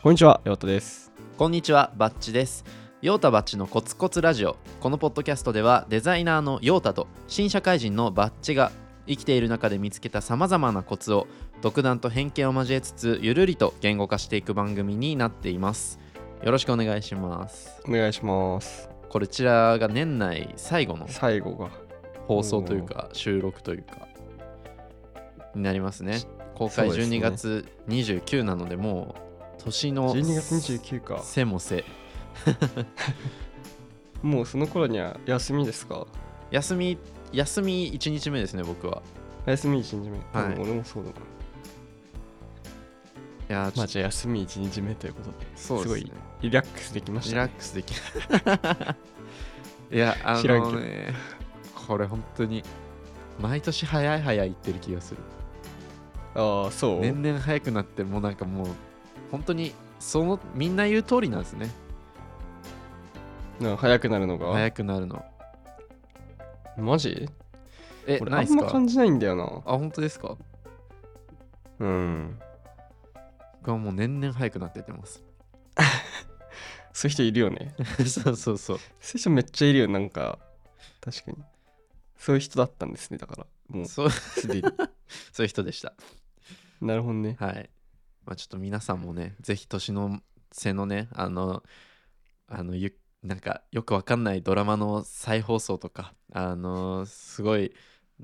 こんにちは、ヨタです。こんにちは、バッチです。ヨータバッチのコツコツラジオ。このポッドキャストでは、デザイナーのヨータと新社会人のバッチが生きている中で見つけたさまざまなコツを独断と偏見を交えつつ、ゆるりと言語化していく番組になっています。よろしくお願いします。お願いします。こちらが年内最後の最後が。放送というか、収録というか、になりますね。公開そうですね12月29なので、もう年の12月29か。背も背。もうその頃には休みですか？休み休み1日目ですね僕は休み1日目。はいうん俺もそうだな。いやまあじゃあ休み1日目ということで、とそうですねすごいリラックスできましリた、ね。ラックスでき いやあのねこれ本当に毎年早い早い言ってる気がするああ、そう？年々早くなってもうなんかもう本当にそのみんな言う通りなんですねな早くなるのが？早くなるのマジ？え俺あんま感じないんだよな。あ本当ですか？うん。僕はもう年々早くなってってます そういう人いるよね。そうそうそうそういう人めっちゃいるよ、なんか。確かに。そういう人だったんですね、だから。もうそうすでに。そういう人でしたなるほどね。はい。まあ、ちょっと皆さんもね、ぜひ年の瀬のね、あの、あの、ゆなんかよくわかんないドラマの再放送とか、あの、すごい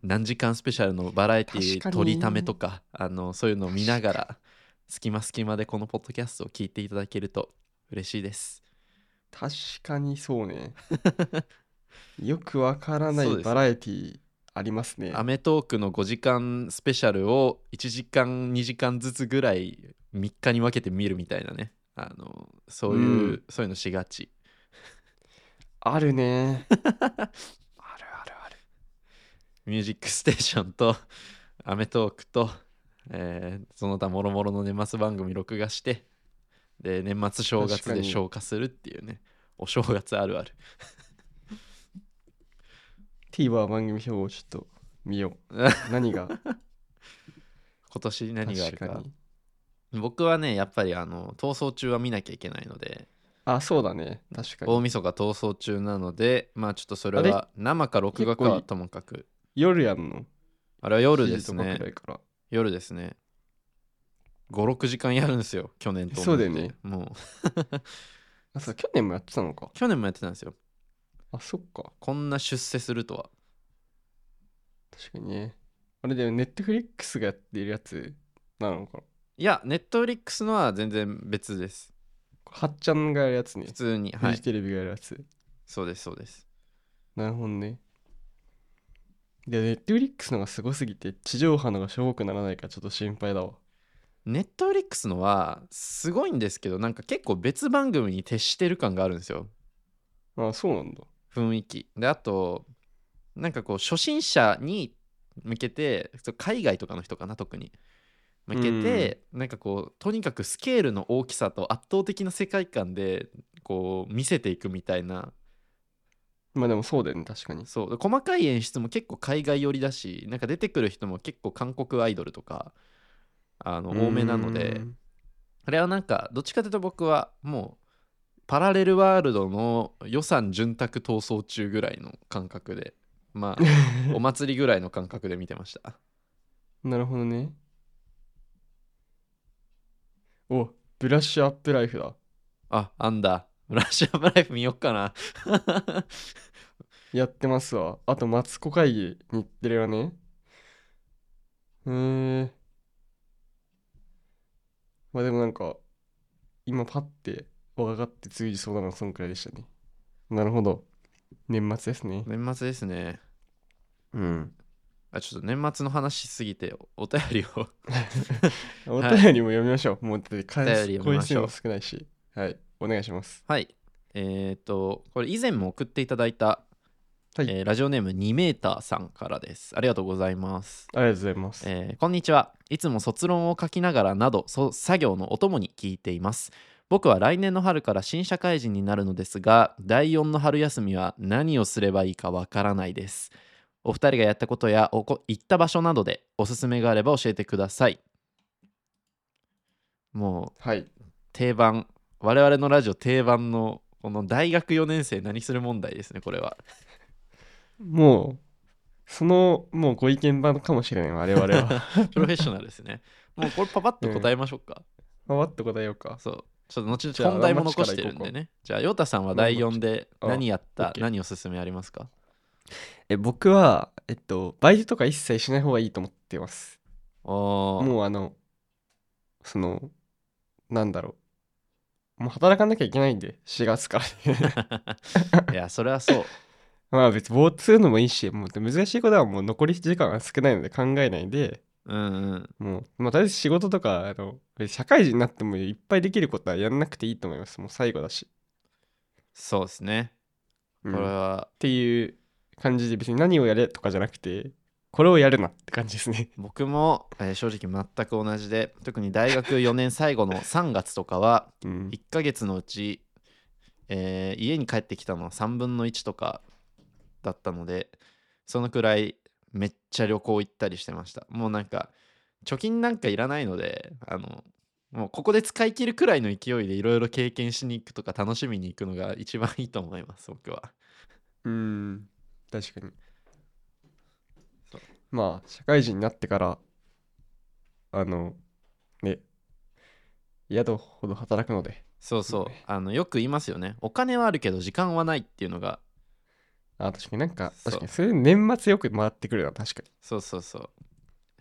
何時間スペシャルのバラエティ取りためとか、あの、そういうのを見ながら、隙間隙間でこのポッドキャストを聞いていただけると嬉しいです。確かにそうね。よくわからないバラエティありますね。アメトークの5時間スペシャルを1時間2時間ずつぐらい3日に分けて見るみたいなねあのそういう、うんそういうのしがちあるね。あるあるある。ミュージックステーションとアメトークと、えーその他もろもろの年末番組録画してで年末正月で消化するっていうねお正月あるある TVer 番組表をちょっと見よう。何が？今年何があるか。確かに。僕はねやっぱりあの逃走中は見なきゃいけないので。あ、そうだね。確かに。大晦日逃走中なのでまあちょっとそれあは生か録画かはともかく。夜やんの？あれは夜です7時とかね。夜ですね。56時間やるんですよ去年とそうだよね。もう。あ、そう、去年もやってたのか。去年もやってたんですよあ、そっか。こんな出世するとは確かにね。あれだよ、ネットフリックスがやっているやつなのかな。いやネットフリックスのは全然別ですはっちゃんがやるやつね普。通にはいフジテレビがやるやつ。そうですそうですなるほどね。で、ネットフリックスのがすごすぎて、地上波のがしょぼくならないからちょっと心配だわ。ネットフリックスのはすごいんですけどなんか結構別番組に徹してる感があるんですよあ、そうなんだ。雰囲気。であとなんかこう初心者に向けて海外とかの人かな特に。向けて、なんかこうとにかくスケールの大きさと圧倒的な世界観でこう見せていくみたいな。まあでもそうだよね、確かに。そう。で細かい演出も結構海外寄りだしなんか出てくる人も結構韓国アイドルとかあの多めなので。うんあれはなんかどっちかというと僕はもうパラレルワールドの予算潤沢逃走中ぐらいの感覚でまあ お祭りぐらいの感覚で見てましたなるほどね。お、ブラッシュアップライフだ。ああんだブラッシュアップライフ見よっかな やってますわ。あと、マツコ会議、日テレはね。へえ。まあでもなんか、今パッて分かって通じそうなのはそんくらいでしたね。なるほど。年末ですね。年末ですねうん。あちょっと年末の話しすぎておお便りを お便りも読みましょう。もうだって返お便すり読みましょう声数も少ないし。はい。お願いします。はいえっ、とこれ以前も送っていただいた、はいえーラジオネーム2メーターさんからですありがとうございますありがとうございます。えーこんにちはいつも卒論を書きながらなどそ作業のお供に聞いています僕は来年の春から新社会人になるのですが第4の春休みは何をすればいいかわからないです。お二人がやったことや行った場所などでおすすめがあれば教えてください。もはい。う定番。我々のラジオ定番のこの大学4年生何する問題ですねこれは。もうそのもうご意見番かもしれない我々は。プロフェッショナルですね。もうこれパパッと答えましょうか、パパッと答えようか。そうちょっと後々本題も残してるんでね。じゃあヨタさんは第4であ何やった？何おすすめありますか？え僕はえっとバイトとか一切しない方がいいと思ってます。もうあのそのなんだろう。もう働かなきゃいけないんで4月から。いやそれはそう。まあ別にぼーっとするのもいいしもう難しいことはもう残り時間が少ないので考えないでうんうん。もう、まあ、とりあえず仕事とかあの社会人になってもいっぱいできることはやんなくていいと思います。もう最後だし、そうですね。こうん。っれは。ていう感じで別に何をやれとかじゃなくてこれをやるなって感じですね。僕も、えー正直全く同じで特に大学4年最後の3月とかはうん。1ヶ月のうち、えー家に帰ってきたのは3分の1とかだったのでそのくらいめっちゃ旅行行ったりしてました。もうなんか貯金なんかいらないのであのもうここで使い切るくらいの勢いでいろいろ経験しに行くとか楽しみに行くのが一番いいと思います僕は。うん確かに。まあ社会人になってからあのね宿ほど働くので。そうそうそう。ね。あのよく言いますよね。お金はあるけど時間はないっていうのがあ確かになんかそう。確かにそれ年末よく回ってくるな確かに。そうそうそう。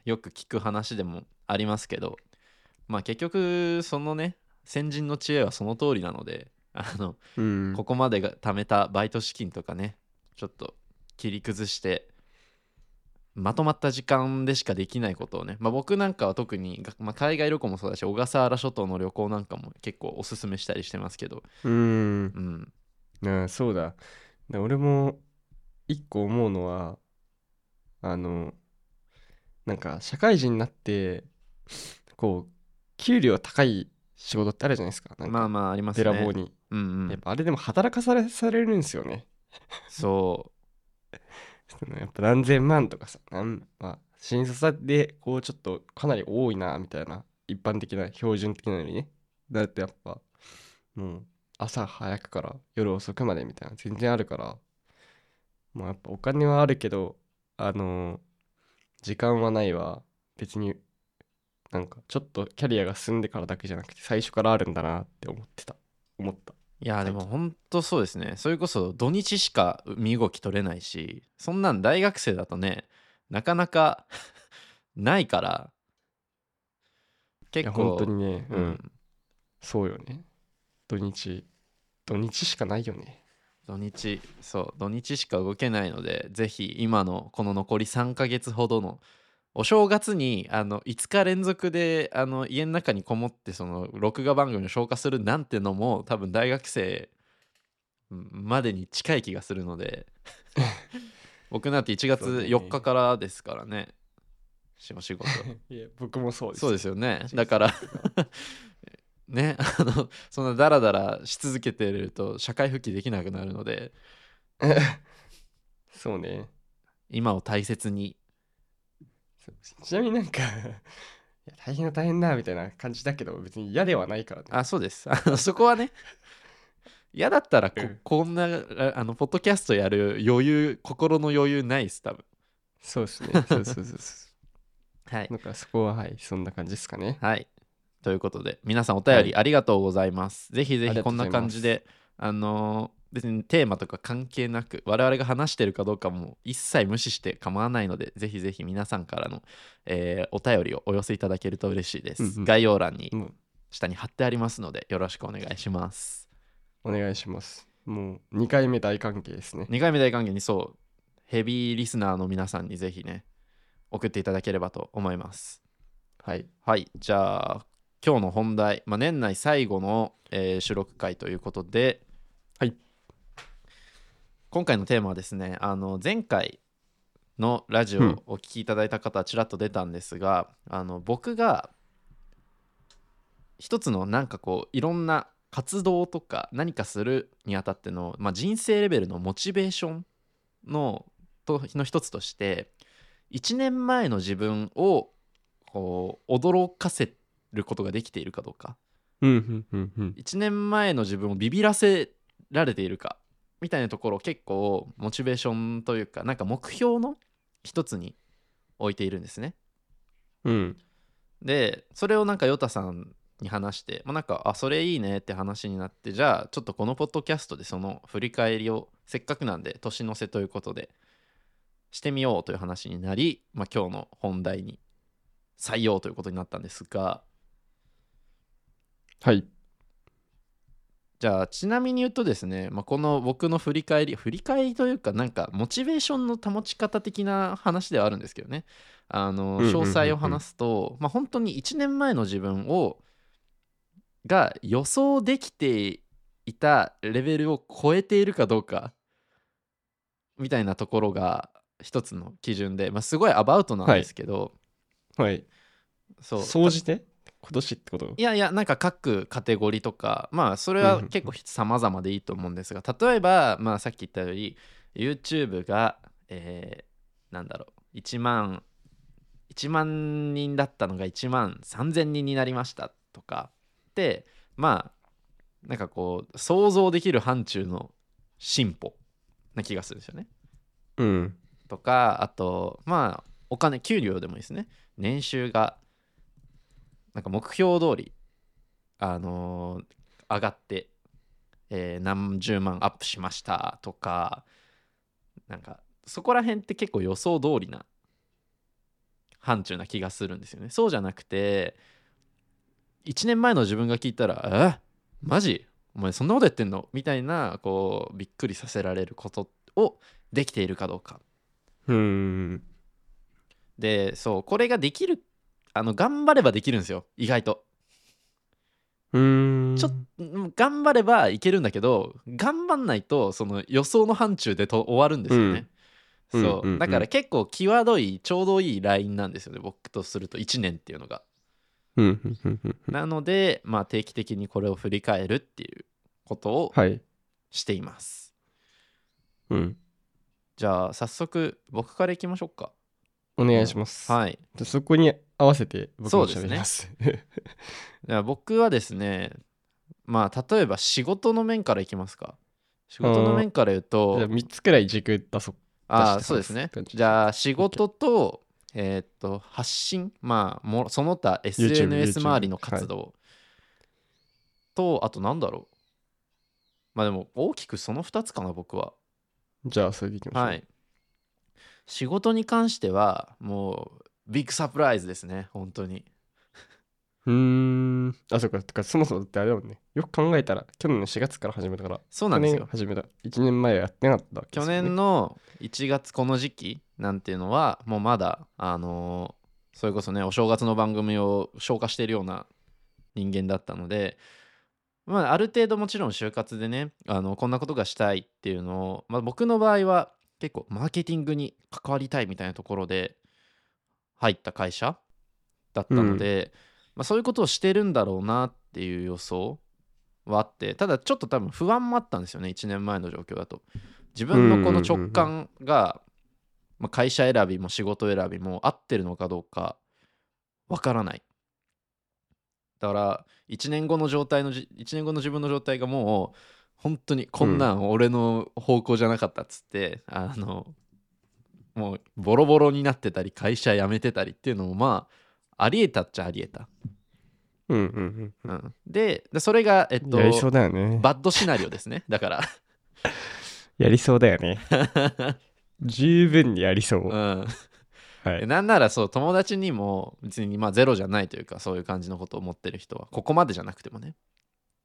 よく聞く話でもありますけどまあ結局そのね先人の知恵はその通りなので あのうん。ここまでが貯めたバイト資金とかねちょっと切り崩してまとまった時間でしかできないことをね、まあ、僕なんかは特に、がまあ、海外旅行もそうだし小笠原諸島の旅行なんかも結構おすすめしたりしてますけど。うん。うん。なあそうだで俺も一個思うのはあのなんか社会人になってこう給料高い仕事ってあるじゃないですか。なんかまあまあありますべねらぼうに、うんうん。やっぱあれでも働かされされるんですよね。そ そのやっぱ何千万とかさなん、まあ、新卒でこうちょっとかなり多いなみたいな一般的な標準的なのにね。だってやっぱもう朝早くから夜遅くまでみたいな全然あるから。もうやっぱお金はあるけどあのー時間はないは別になんかちょっとキャリアが進んでからだけじゃなくて最初からあるんだなって思ってた。思った。ういやでも本当そうですね。それこそ土日しか身動き取れないしそんなん大学生だとねなかなか ないから。結構本当にね。ううんん、そうよね土日。土日しかないよね。土日そう土日しか動けないのでぜひ今のこの残り3ヶ月ほどのお正月にあの5日連続であの家の中にこもってその録画番組を消化するなんてのも多分大学生うんまでに近い気がするので。僕なんて1月そうだね。4日からですからね。仕事。いや僕もそうです。そうですよね。だからね あのそんなダラダラし続けてると社会復帰できなくなるので。そうね。今を大切に。ちなみになんかいや大変だ大変だみたいな感じだけど別に嫌ではないからね。あそうです。あのそこはね嫌だったらこ,、うん。こんなああのポッドキャストやる余裕心の余裕ないです多分。そうですね。そうそうそうそ はい。うだからそこははいそんな感じですかね。はいということで皆さんお便りありがとうございます、ぜひぜありがとひこんございます。感じであのー別にテーマとか関係なく我々が話してるかどうかも一切無視して構わないのでぜひぜひ皆さんからの、えーお便りをお寄せいただけると嬉しいです、うんうん。概要欄に下に貼ってありますのでよろしくお願いします。お願いします。もう2回目大関係ですね。2回目大歓迎にそうヘビーリスナーの皆さんにぜひね送っていただければと思います。はい。はいじゃあ今日の本題、まあ、年内最後の、えー収録回ということではい。今回のテーマはですねあの前回のラジオうん。をお聞きいただいた方はちらっと出たんですが、あの僕が一つのなんかこういろんな活動とか何かするにあたっての、まあ、人生レベルのモチベーションのとの一つとして1年前の自分をこう驚かせることができているかどうか。うんうんうんうん。1年前の自分をビビらせられているか。みたいなところを結構モチベーションというかなんか目標の一つに置いているんですね。うん。でそれをなんかヨタさんに話して、まあ、なんかあそれいいねって話になってじゃあちょっとこのポッドキャストでその振り返りをせっかくなんで年の瀬ということでしてみようという話になり、まあ、今日の本題に採用ということになったんですがはい。じゃあちなみに言うとですね、まあ、この僕の振り返り振り返りというかなんかモチベーションの保ち方的な話ではあるんですけどね。あの詳細を話すと、まあ、本当に1年前の自分をが予想できていたレベルを超えているかどうかみたいなところが一つの基準で、まあ、すごいアバウトなんですけど、はい。そう。総じて？今年ってこと？いやいやなんか各カテゴリーとかまあそれは結構様々でいいと思うんですが例えばまあさっき言ったより YouTube がえーなんだろう1万1万人だったのが1万3000人になりましたとか。ってまあなんかこう想像できる範疇の進歩な気がするんですよね。うん。とかあとまあお金給料でもいいですね。年収がなんか目標通りあのー上がって、えー何十万アップしましたとかなんかそこら辺って結構予想通りな範疇な気がするんですよね。そうじゃなくて1年前の自分が聞いたら「え？マジ？お前そんなことやってんの?」みたいなこうびっくりさせられることをできているかどうか。うん。でそうこれができるあの頑張ればできるんですよ。意外と。うん。ちょっうん頑張ればいけるんだけど頑張んないとその予想の範疇でと終わるんですよね、うん。そう、うんうん。うんだから結構際どいちょうどいいラインなんですよね僕とすると。1年っていうのが。うんうんうんうんなのでまあ定期的にこれを振り返るっていうことをはい。しています、うん。じゃあ早速僕からいきましょうか。お願いします。はい。でそこに合わせて僕も喋ります。じゃあ僕はですねまあ例えば仕事の面からいきますか。仕事の面から言うとじゃあ3つくらい軸出そう。ああそうですね。感じじゃあ仕事とえーっと発信まあもその他 SNS 周りの活動。とあとなんだろう。まあでも大きくその2つかな僕は。じゃあそれでいきましょう。はい。仕事に関してはもうビッグサプライズですね本当に。うーん。あそうかてかそもそもだってあれだもんね。よく考えたら去年の4月から始めたから。そうなんですよ。去年始めた。1年前はやってなかったわけで去すよね。年の1月この時期なんていうのはもうまだあのーそれこそねお正月の番組を消化しているような人間だったのでまあある程度もちろん就活でねあのこんなことがしたいっていうのを、まあ、僕の場合は結構マーケティングに関わりたいみたいなところで入った会社だったので、まあ、そういうことをしてるんだろうなっていう予想はあってただちょっと多分不安もあったんですよね1年前の状況だと。自分のこの直感が、まあ、会社選びも仕事選びも合ってるのかどうかわからない。だから1年後の状態のじ1年後の自分の状態がもう本当にこんなん。俺の方向じゃなかったっつって、あのもうボロボロになってたり会社辞めてたりっていうのもまあありえたっちゃありえた、うんうんうんうん、ででそれがえっとやりそうだよね。バッドシナリオですね。だから。やりそうだよね。十分にやりそう、うん。はい。なんならそう友達にも別にまあゼロじゃないというかそういう感じのことを思ってる人はここまでじゃなくてもね。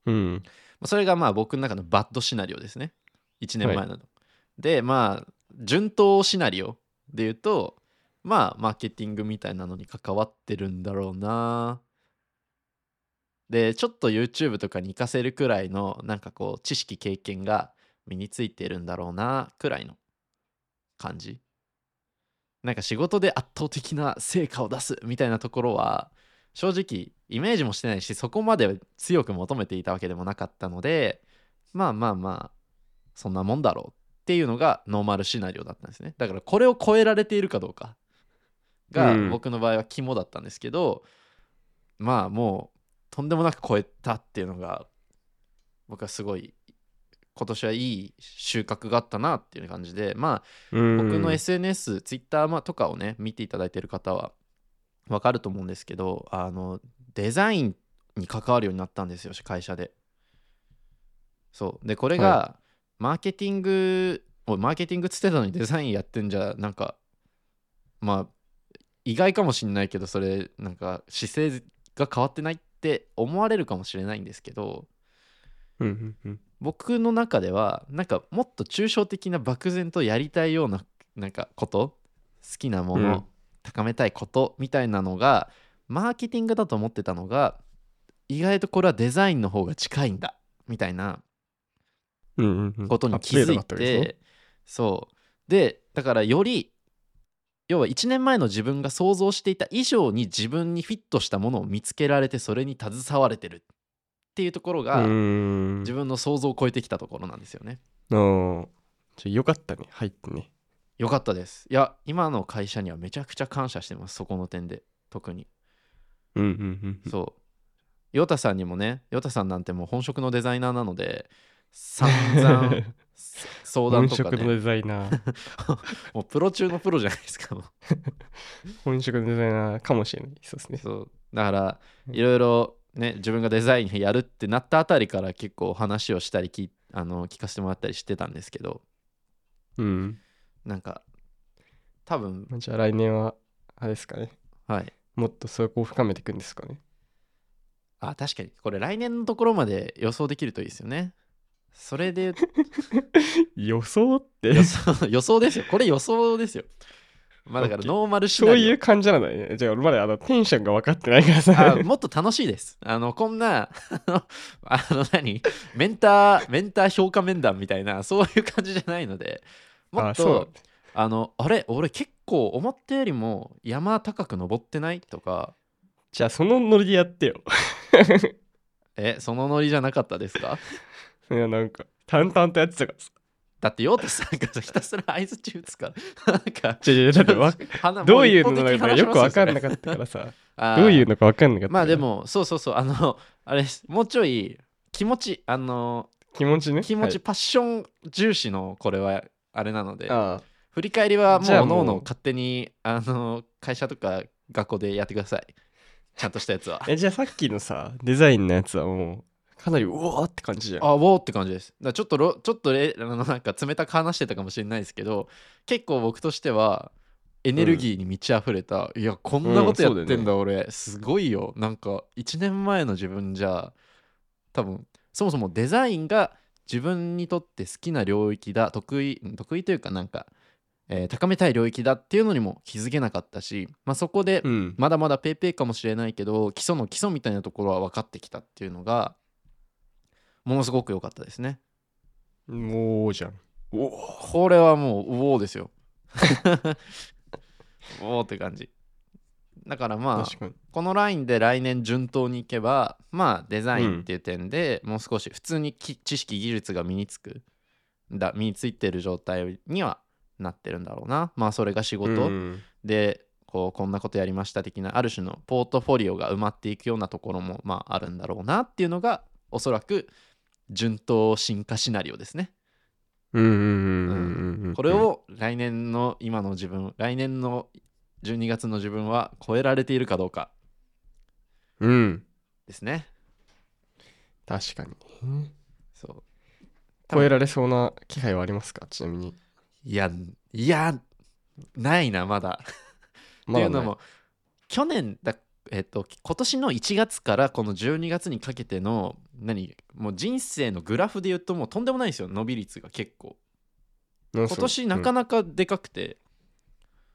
うん。まあそれがまあ僕の中のバッドシナリオですね。1年前なの、でまあ順当シナリオで言うとまあマーケティングみたいなのに関わってるんだろうな。でちょっと YouTube とかに活かせるくらいのなんかこう知識経験が身についてるんだろうなくらいの感じ。なんか仕事で圧倒的な成果を出すみたいなところは正直イメージもしてないしそこまで強く求めていたわけでもなかったのでまあまあまあそんなもんだろうっていうのがノーマルシナリオだったんですね。だからこれを超えられているかどうかがうん。僕の場合は肝だったんですけど、まあもうとんでもなく超えたっていうのが僕はすごい今年はいい収穫があったなっていう感じでまあ僕僕の SNS、Twitter とかをね見ていただいてる方はわかると思うんですけどあのデザインに関わるようになったんですよ会社で。そう。でこれが、はマーケティングおいマーケティングっつってたのにデザインやってんじゃなんかまあ意外かもしんないけどそれなんか姿勢が変わってないって思われるかもしれないんですけどうんうんうん。僕の中ではなんかもっと抽象的な漠然とやりたいようななんかこと好きなもの、うん。高めたいことみたいなのがマーケティングだと思ってたのが意外とこれはデザインの方が近いんだみたいなことに気づいてそう。でだからより要は1年前の自分が想像していた以上に自分にフィットしたものを見つけられてそれに携われてるっていうところが、自分の想像を超えてきたところなんですよね。よかったね。入ってね。よかったです。いや、今の会社にはめちゃくちゃ感謝してます、そこの点で、特に。うんうんうん。そう。ヨタさんにもね、ヨタさんなんてもう本職のデザイナーなので、散々 相談本とかね、職のデザイナー。もうプロ中のプロじゃないですか。本職のデザイナーかもしれない。そうですね。そう。だから、うんいろいろね、自分がデザインやるってなったあたりから結構話をしたり聞いあの聞かせてもらったりしてたんですけど、うん。なんか、多分、じゃあ来年はあれですかね。はい。もっとそこを深めていくんですかね。あ、確かに、これ来年のところまで予想できるといいですよね。それで 予想って。予想 予想ですよ。これ予想ですよ。まあだからノーマルシナリオ。そういう感じなんだね。じゃあ俺まだあのテンションが分かってないからさ。あもっと楽しいです。あの、こんな、あの、あの何？メンター、メンター評価面談みたいな、そういう感じじゃないので、もっと、あの、あれ、俺結構思ったよりも山高く登ってない？とか、じゃあそのノリでやってよ。え、そのノリじゃなかったですか？いやなんか淡々とやってたからさ。だって、ヨータさんがひたすら合図中打つから、なんか、わ鼻どういうものなのかよく分 かんなかったからさ。どういうのか分かんなかったまあでももそうそうそう。あのあれもうちょい気持ちあの気持ちね？気持ち、はい。パッション重視のこれはあれなので振り返りはもうもうおのおの勝手にあの会社とか学校でやってください。ちゃんとしたやつは。えじゃあさっきのさデザインのやつはもうかなりうおーって感じじゃん。あウォーって感じです。だからちょっとろちょっとれあのなんか冷たく話してたかもしれないですけど結構僕としてはエネルギーに満ち溢れた、いやこんなことやってんだ,、俺。すごいよ。なんか1年前の自分じゃ多分そもそもデザインが自分にとって好きな領域だ得意得意というかなんか、えー高めたい領域だっていうのにも気づけなかったし、まあ、そこでうん。まだまだペーペーかもしれないけど基礎の基礎みたいなところは分かってきたっていうのがものすごく良かったですね。もうじゃんおおこれはもううおーですよ。うおーって感じ。だからまあこのラインで来年順当にいけばまあデザインっていう点でもう少し普通にき知識技術が身につくだ身についてる状態にはなってるんだろうなまあそれが仕事、うんでこうこんなことやりました的なある種のポートフォリオが埋まっていくようなところもまああるんだろうなっていうのがおそらく順当進化シナリオですね。これを来年の今の自分来年の12月の自分は超えられているかどうか。うん。ですね。確かに。そう。超えられそうな気配はありますか？ちなみに。いやいやないなまだ。っていうのも去年だえっと今年の1月からこの12月にかけての何もう人生のグラフで言うともうとんでもないですよ伸び率が結構。今今年なかなかでかくて。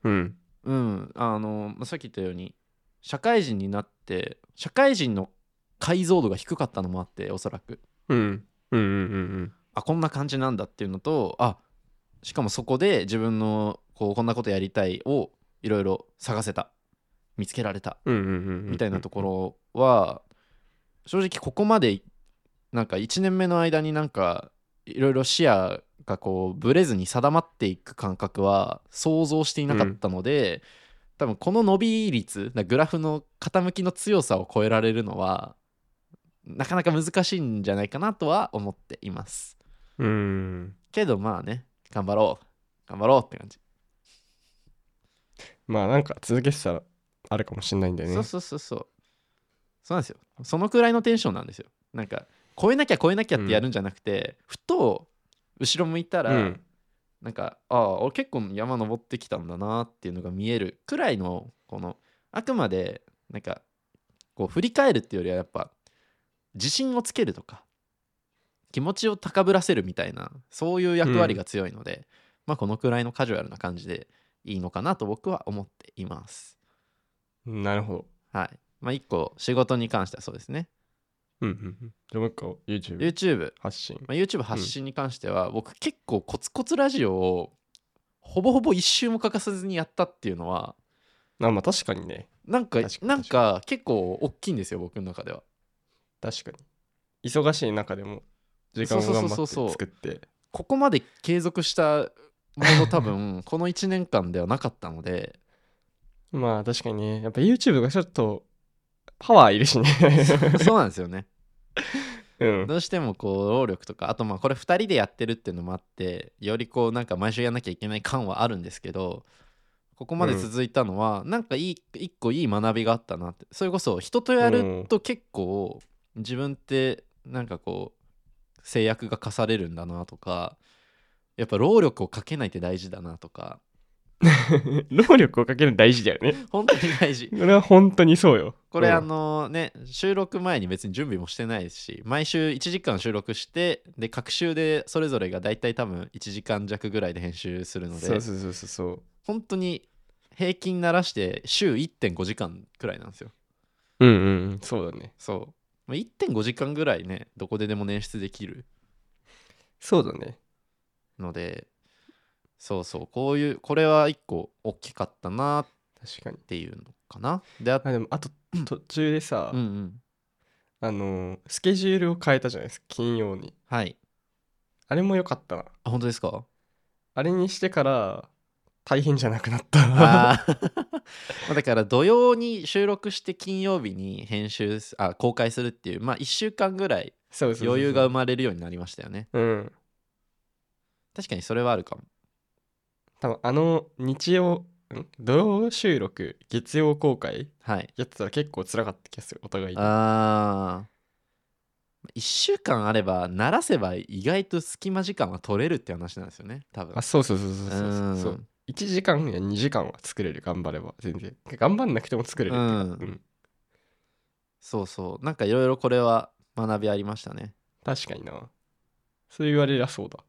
うん。うん、あのまあさっき言ったように社会人になって社会人の解像度が低かったのもあっておそらく。うんうんうんうん。あこんな感じなんだっていうのとあしかもそこで自分のこうこんなことやりたいをいろいろ探せた見つけられた。みたいなところは正直ここまでなんか1年目の間になんかいろいろ視野がこうブレずに定まっていく感覚は想像していなかったので、多分この伸び率なグラフの傾きの強さを超えられるのはなかなか難しいんじゃないかなとは思っています。うん。けどまあね頑張ろう。頑張ろうって感じ、まあなんか続けてたらあるかもしれないんだよね。そうそうそうそう。そうなんですよ。そのくらいのテンションなんですよ。なんか超えなきゃ超えなきゃってやるんじゃなくて、ふと後ろ向いたら、うん。なんかああ俺結構山登ってきたんだなっていうのが見えるくらいのこのあくまでなんかこう振り返るっていうよりはやっぱ自信をつけるとか気持ちを高ぶらせるみたいなそういう役割が強いので、まあこのくらいのカジュアルな感じでいいのかなと僕は思っていますなるほど。はい。まあ一個仕事に関してはそうですね。うんうんうん。じゃあもう一個 YouTube YouTube 発信。まあ、YouTube 発信に関しては、僕結構コツコツラジオをほぼほぼ一周も欠かさずにやったっていうのはあまあ確かにね。なんかなんか結構大きいんですよ僕の中では。確かに。忙しい中でも時間を頑張って作って。ここまで継続したもの多分この1年間ではなかったのでまあ確かにね。やっぱ YouTube がちょっとパワーいるしね。そうなんですよね。うん。どうしてもこう労力とかあとまあこれ2人でやってるっていうのもあってよりこうなんか毎週やんなきゃいけない感はあるんですけどここまで続いたのは、なんかいい一個いい学びがあったなって。それこそ人とやると結構自分ってなんかこう制約が課されるんだなとかやっぱ労力をかけないって大事だなとか 労力をかけるの大事だよね。本当に大事。これは本当にそうよ。これ、うんあのね収録前に別に準備もしてないし毎週1時間収録してで各週でそれぞれが大体多分1時間弱ぐらいで編集するのでそうそうそうそう本当に平均ならして週1.5時間くらいなんですよ。うんうんうんそうだね。そう。まあ1.5時間ぐらいねどこででも捻出できる。そうだね。のでそうそう。こういうこれは1個大きかったなっ確かに。ていうのかな。でああでもあと途中でさ、うんうん。あのースケジュールを変えたじゃないですか金曜に。はい。あれも良かったな。あ本当ですか？あれにしてから大変じゃなくなった。あー。まあだから土曜に収録して金曜日に編集すあ公開するっていうまあ1週間ぐらいそうそうそうそう。余裕が生まれるようになりましたよね。うん。確かにそれはあるかも多分あの日曜ん？土曜収録月曜公開？はい。やってたら結構辛かった気がするお互いに。あ1週間あれば慣らせば意外と隙間時間は取れるって話なんですよね多分。あそうそうそうそうそうそう。そううん。1時間や2時間は作れる頑張れば全然。頑張んなくても作れるっていう。かうん。うん。そうそう。なんかいろいろこれは学びありましたね。確かにな。そう言われりゃそうだ、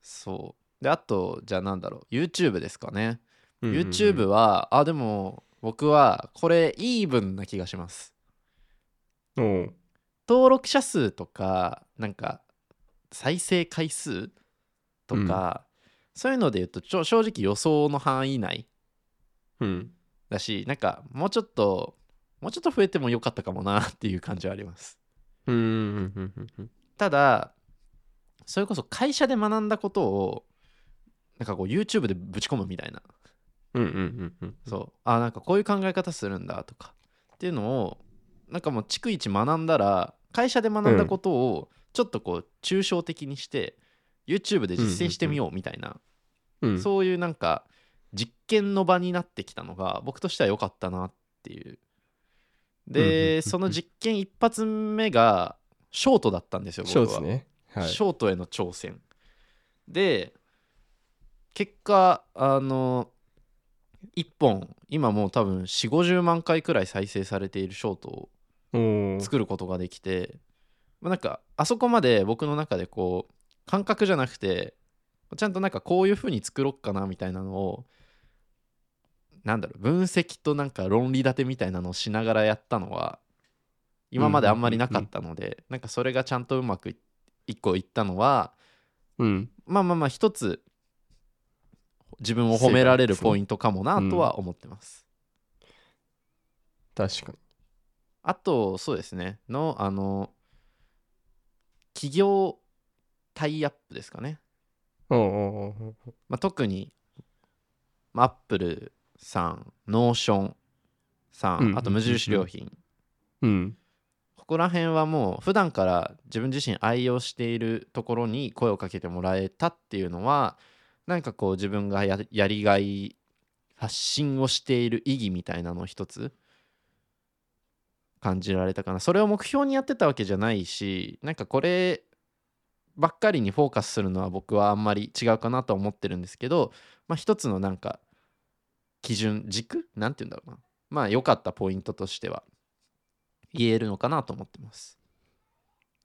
そうであとじゃあなんだろう YouTube ですかね、うんうんうん。YouTube はあでも僕はこれイーブンな気がします。登録者数とかなんか再生回数とか、そういうので言うとちょ正直予想の範囲内。うん。だしなんかもうちょっともうちょっと増えてもよかったかもなっていう感じはあります。うんうんうんうんうん。ただそれこそ会社で学んだことをなんかこう YouTube でぶち込むみたいな。うんうんうんうん。そう。あなんかこういう考え方するんだとか。っていうのをなんかもう逐一学んだら会社で学んだことをちょっとこう抽象的にして YouTube で実践してみようみたいな、うん。そういうなんか実験の場になってきたのが僕としては良かったなっていう。でんその実験一発目がショートだったんですよ僕は。ね。はい。ショートへの挑戦。で結果あの1本今もう多分4 5 0万回くらい再生されているショートを作ることができて、まあなんかあそこまで僕の中でこう感覚じゃなくてちゃんとなんかこういう風に作ろっかなみたいなのをなんだろう分析となんか論理立てみたいなのをしながらやったのは今まであんまりなかったので、なんかそれがちゃんとうまくい一個いったのはうん。まあまあまあ一つ自分を褒められるポイントかもなとは思ってます。確かに。あとそうですね。のあの企業タイアップですかね。まあ、特に Apple さん。 Notion さんあと無印良品、うんここら辺はもう普段から自分自身愛用しているところに声をかけてもらえたっていうのはなんかこう自分がやりがい発信をしている意義みたいなのを一つ感じられたかな。それを目標にやってたわけじゃないしなんかこればっかりにフォーカスするのは僕はあんまり違うかなと思ってるんですけど、まあ、一つのなんか基準軸？なんて言うんだろうな。まあ良かったポイントとしては言えるのかなと思ってます。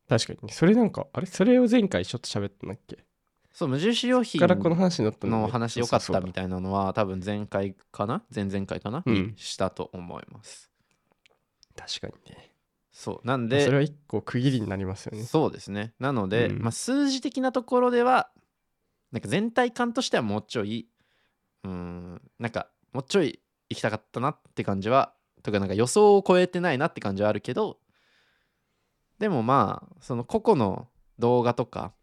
確かに。それなんかあれ？それを前回ちょっと喋ったんだっけ？そう無印良品からこの話になったの話良かったみたたいなのは多分前回かな？前々回かな、うん。にしたと思います。確かにね。そうなんでそれでは一個区切りになりますよね。そうですね。なので、うん。まあ、数字的なところではなんか全体感としてはもうちょいうーんなんかもうちょい行きたかったなって感じはとかなんか予想を超えてないなって感じはあるけどでもまあその個々の動画とか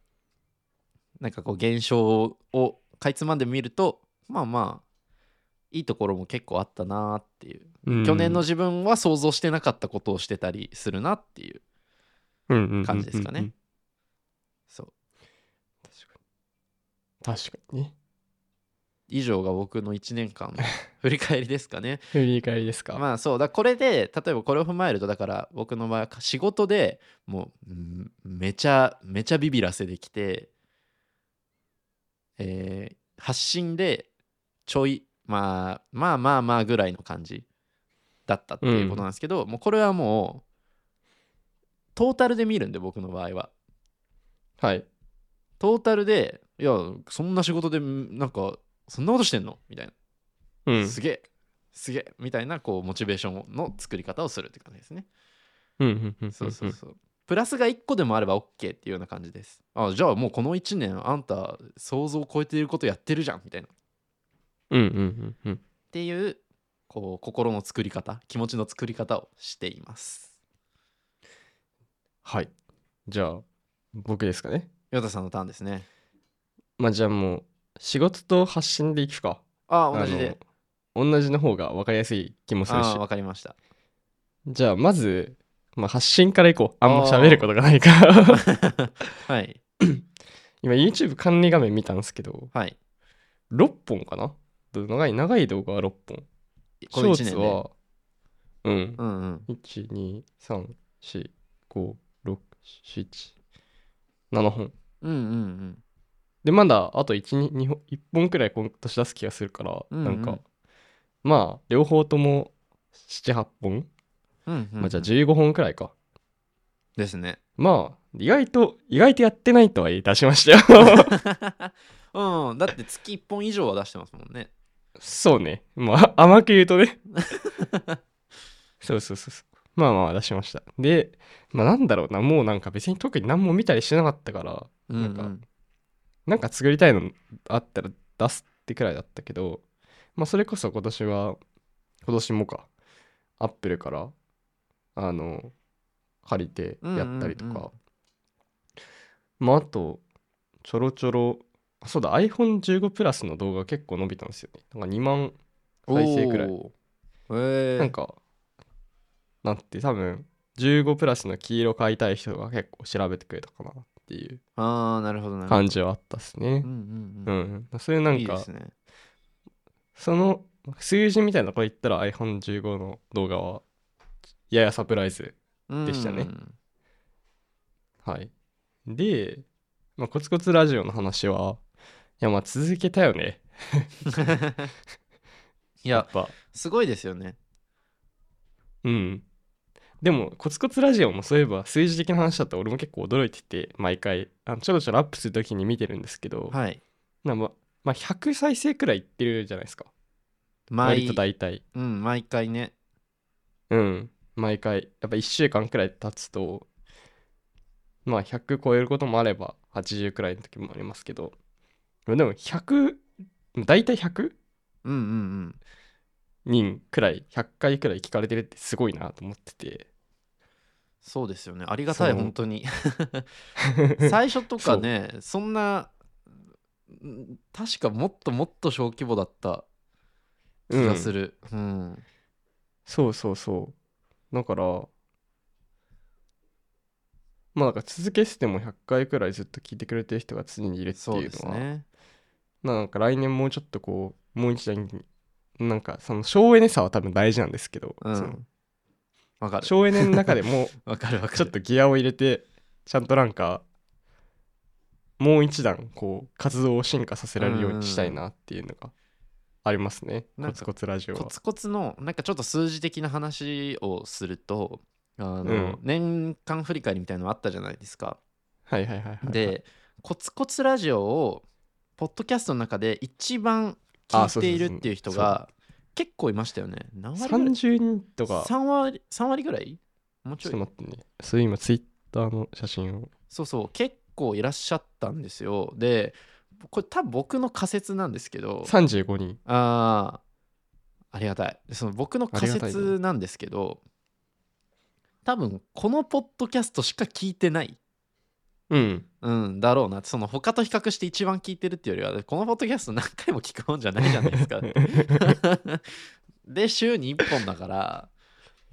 なんかこう現象をかいつまんで見るとまあまあいいところも結構あったなっていう、うん。去年の自分は想像してなかったことをしてたりするなっていううんうんうんうん感じですかね。そう。確かに。ね以上が僕の1年間の振り返りですかね。振り返りですか、まあそうだこれで例えばこれを踏まえるとだから僕の場合は仕事でもうんめちゃめちゃビビらせできて、えー発信でちょいまあまあまあまあぐらいの感じだったっていうことなんですけど、もうこれはもうトータルで見るんで僕の場合は。はい。トータルでいやそんな仕事でんなんかそんなことしてんの？みたいな。うん。すげえ。すげえ。みたいなこうモチベーションの作り方をするって感じですね。うんうんうん。そうそうそう。プラスが1個でもあれば OK っていうような感じです。あじゃあもうこの1年あんた想像を超えていることやってるじゃんみたいな。っうんうんうんうんていうこう心の作り方気持ちの作り方をしています。はいじゃあ僕ですかねヨタさんのターンですね。まあじゃあもう仕事と発信でいくかあ同じで。同じの方が分かりやすい気もするしあわかりました。じゃあまず、まあ、発信からいこうあんま喋ることがないから はい。今 YouTube 管理画面見たんですけどはい。6本かな？長い長い動画は6本シ1ョーツ。はうんうんうん。1234567本うんうんうん。でまだあと 1, 2本1本くらい今年出す気がするから、うんうんなんかまあ両方とも78本、うんうんうん。まあ、じゃあ15本くらいか。ですね。まあ意外と意外とやってないとはいえ出しましたよ。うん、だって月1本以上は出してますもんね。そうね。まあ甘く言うとね。そうそうそうそう。まあまあ出しました。でまあなんだろうな。もうなんか別に特に何も見たりしてなかったからうんうん、なんかなんか作りたいのあったら出すってくらいだったけどまあそれこそ今年は今年もか。アップルからあの借りてやったりとか、うんうんうんまああとちょろちょろあそうだ iPhone15 プラスの動画結構伸びたんですよねなんか2万再生くらいおー。なんかなんて多分15プラスの黄色買いたい人が結構調べてくれたかなっていうああ、なるほど。感じはあったっすねうんううんん、そういうなうん。んかね。その数字みたいなとこ言ったら iPhone15 の動画はややサプライズでしたね。うん。はい。で、まあ、コツコツラジオの話はいやまあ続けたよね。いや、やっぱ。すごいですよね。うん。でもコツコツラジオもそういえば数字的な話だったら俺も結構驚いてて毎回。あのちょろちょろアップするときに見てるんですけど、はい。なままあ100再生くらいいってるじゃないですか。毎割と大体。うん、毎回ね。うん毎回やっぱ1週間くらい経つとまあ100超えることもあれば80くらいの時もありますけどでも100大体 100? うんうんうん。人くらい100回くらい聞かれてるってすごいなと思っててそうですよね。ありがたい、本当に。最初とかね、そんな、ん確かもっともっと小規模だった気がする。うん。そうそうそうだからまあなんか続けてても100回くらいずっと聞いてくれてる人が常にいるってそうでいうのは、すね。まあなんか来年もうちょっとこうもう一段なんかその省エネさは多分大事なんですけど、そのうんわかる。省エネの中でも わかるわかる。ちょっとギアを入れてちゃんとなんかもう一段こう活動を進化させられるようにしたいなっていうのがありますね、コツコツラジオは。コツコツのなんかちょっと数字的な話をするとあの、うん。年間振り返りみたいなのあったじゃないですか。はいはいはいはいはい。でコツコツラジオをポッドキャストの中で一番聞いているっていう人が結構いましたよね。何割ぐらい？30人とか ?3 割 ,3 割ぐらい？もうちちょょいっと待ってね。それ今ツイッターの写真を。そうそう。結構いらっしゃったんですよ。でこれ多分僕の仮説なんですけど。35人。あー。ありがたい。でその僕の仮説なんですけど。多分このポッドキャストしか聞いてない。うん。うんだろうな。その他と比較して一番聞いてるっていうよりはこのポッドキャスト何回も聞くもんじゃないじゃないですか で週に1本だから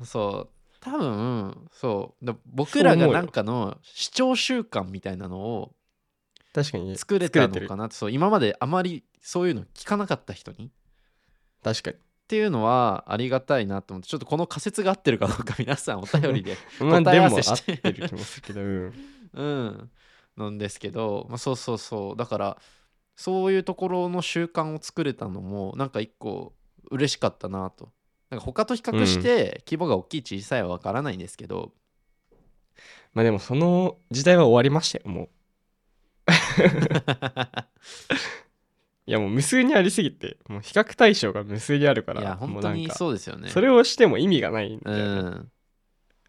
そう。多分そう。だ僕らがなんかの視聴習慣みたいなのを確かに。作れたのかなってそう今まであまりそういうの聞かなかった人に。確かに。っていうのはありがたいなと思ってちょっとこの仮説が合ってるかどうか皆さんお便りで まあ答え合わせして。てる気もするけど、うん、うんなんですけど、まあ、そうそうそう。だからそういうところの習慣を作れたのもなんか一個嬉しかったなと。なんか他と比較して規模が大きい小さいは分からないんですけど、まあでもその時代は終わりましたよもう いやもう無数にありすぎてもう比較対象が無数にあるからいや本当にそうですよね。それをしても意味がないんだうん。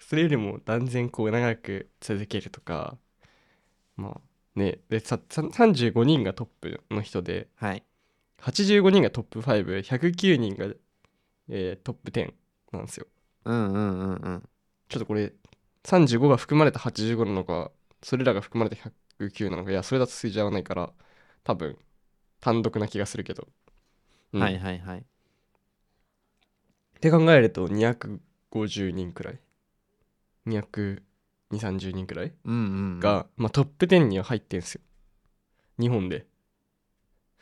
それよりも断然こう長く続けるとかまあねでささ35人がトップの人ではい。85人がトップ5109人が、えートップ10なんですよ。うんうんうんうん。ちょっとこれ35が含まれた85なのかそれらが含まれた109なのか。いやそれだと数字合わないから多分単独な気がするけど、うん。はいはいはい。って考えると250人くらい。22030人くらいうんうんうん。が、まあ、トップ10には入ってんすよ。日本で。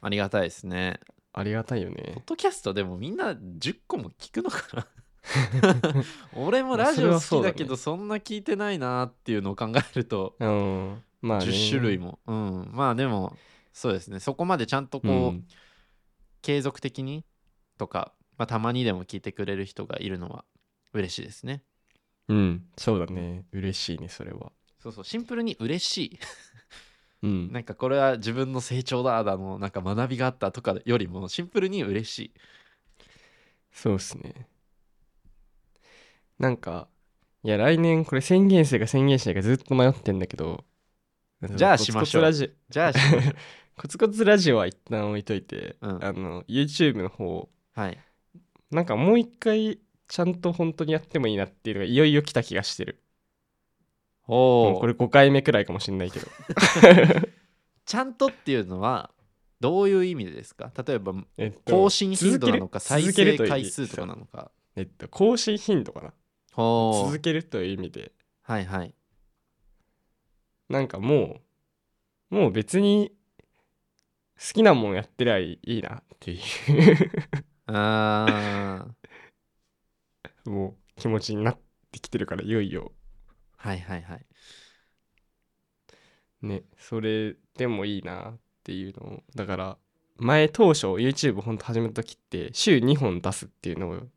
ありがたいですね。ありがたいよポッねドキャストでもみんな10個も聞くのかな？俺もラジオ好きだけどそんな聞いてないなっていうのを考えると。うんまあ、ね、10種類も、うん。まあでもそうですね。そこまでちゃんとこう、うん。継続的にとか、まあ、たまにでも聞いてくれる人がいるのは嬉しいですね。うん。そうだね。嬉しいねそれは。そうそう。シンプルに嬉しい。うん。なんかこれは自分の成長だだのなんか学びがあったとかよりもシンプルに嬉しい。そうっすね。なんかいや来年これ宣言するか宣言しないかずっと迷ってんだけどじゃあしましょう。コツコツラジじゃあしましょう。コツコツラジオは一旦置いといて、うん。あの YouTube の方はい。なんかもう一回ちゃんと本当にやってもいいなっていうのがいよいよ来た気がしてる。おおこれ5回目くらいかもしんないけど。ちゃんとっていうのはどういう意味でですか？例えばえっと更新頻度なのか再生回数とかなのか。えっと更新頻度かな。続けるという意味で。はいはいなんかもうもう別に好きなもんやってりゃいいなっていう。あー。もう気持ちになってきてるからいよいよ。はいはいはい。ねそれでもいいなっていうのを。だから前当初 YouTube ほんと始めた時って週2本出すっていうのを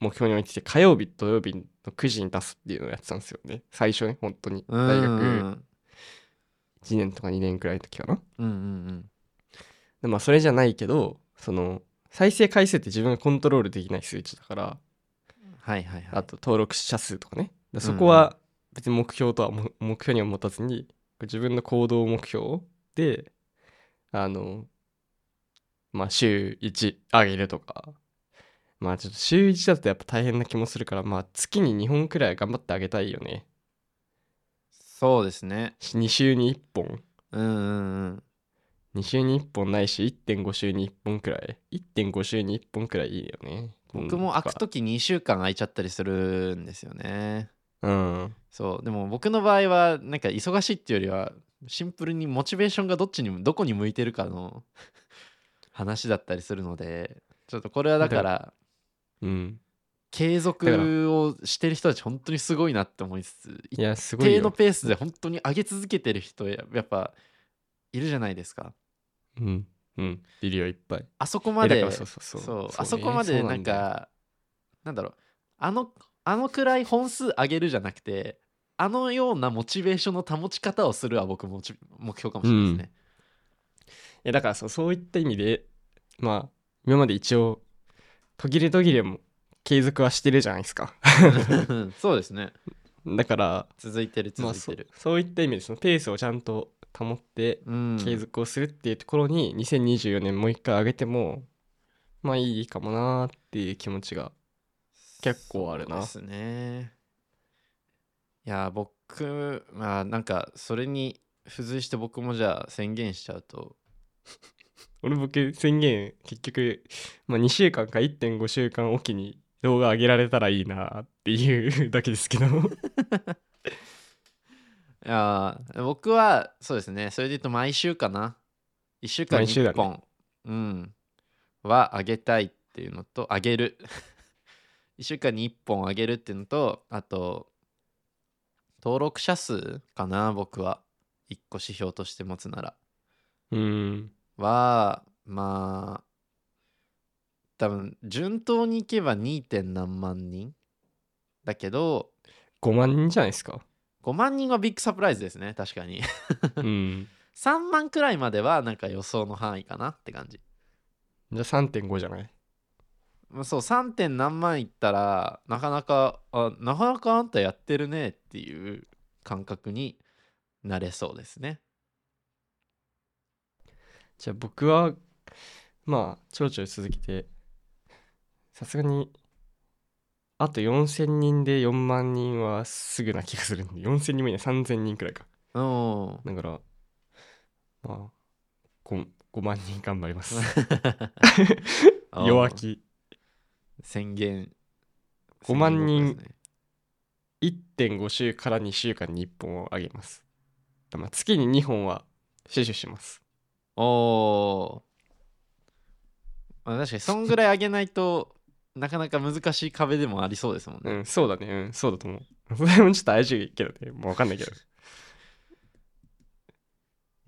目標に置いてて火曜日土曜日の9時に出すっていうのをやってたんですよね。最初ね本当に。大学。1年とか2年くらいの時かな。うんうんでまあそれじゃないけどその再生回数って自分がコントロールできない数値だからはいはいはい。あと登録者数とかね。だそこは別に目標とはも目標には持たずに自分の行動目標であのまあ週1上げるとか。まあちょっと週1だとやっぱ大変な気もするからまあ月に2本くらい頑張ってあげたいよねそうですね。2週に1本？うんうんうん。2週に1本ないし1.5週に1本くらい？1.5週に1本くらいいいよね。僕も開く時2週間空いちゃったりするんですよね。うん。そう。でも僕の場合はなんか忙しいっていうよりはシンプルにモチベーションがどっちにもどこに向いてるかの 話だったりするのでちょっとこれはだからうん継続をしてる人たち本当にすごいなって思いつついやす一ごいよ。定のペースで本当に上げ続けてる人ややっぱいるじゃないですか。うんうん。いるよいっぱい。あそこまでそうそうそう。あそこまでなんかなんだろう。あのあのくらい本数上げるじゃなくてあのようなモチベーションの保ち方をするは僕モチ目標かもしれないですね。いやだからそうそういった意味でまあ今まで一応途切れ途切れも継続はしてるじゃないですか そうですね。だから続いてる続いてる。そういった意味でそのペースをちゃんと保ってうん継続をするっていうところに2024年もう一回上げてもまあいいかもなーっていう気持ちが結構あるなですね。いや僕まあなんかそれに付随して僕もじゃあ宣言しちゃうと 俺僕宣言結局、まあ、2週間か1.5週間おきに動画上げられたらいいなっていうだけですけど。いやー僕はそうですね。それで言うと毎週かな。1週間に1毎週だね。本、うん。はあげたいっていうのとあげる。1週間に1本あげるっていうのとあと登録者数かな僕は。1個指標として持つなら。うん。はまあ多分順当にいけば 2. 点何万人だけど5万人じゃないですか？5万人はビッグサプライズですね確かにうん 3万くらいまではなんか予想の範囲かなって感じじゃあ3.5じゃない？まあそう 3. 点何万いったらなかなかあなかなかあんたやってるねっていう感覚になれそうですねじゃあ僕はまあちょろちょろ続けてさすがにあと4000人で4万人はすぐな気がするんで4000人もいない3000人くらいか。うんだからまあ 5, 5万人頑張ります。弱気。宣言。5万人宣言ごっこですね。1.5週から2週間に1本をあげます。まあ月に2本は死守します。おー。まあ確かにそんぐらい上げないとなかなか難しい壁でもありそうですもんね、うんそうだね。うんそうだと思う。それもちょっと怪しいけどね もう分かんないけど、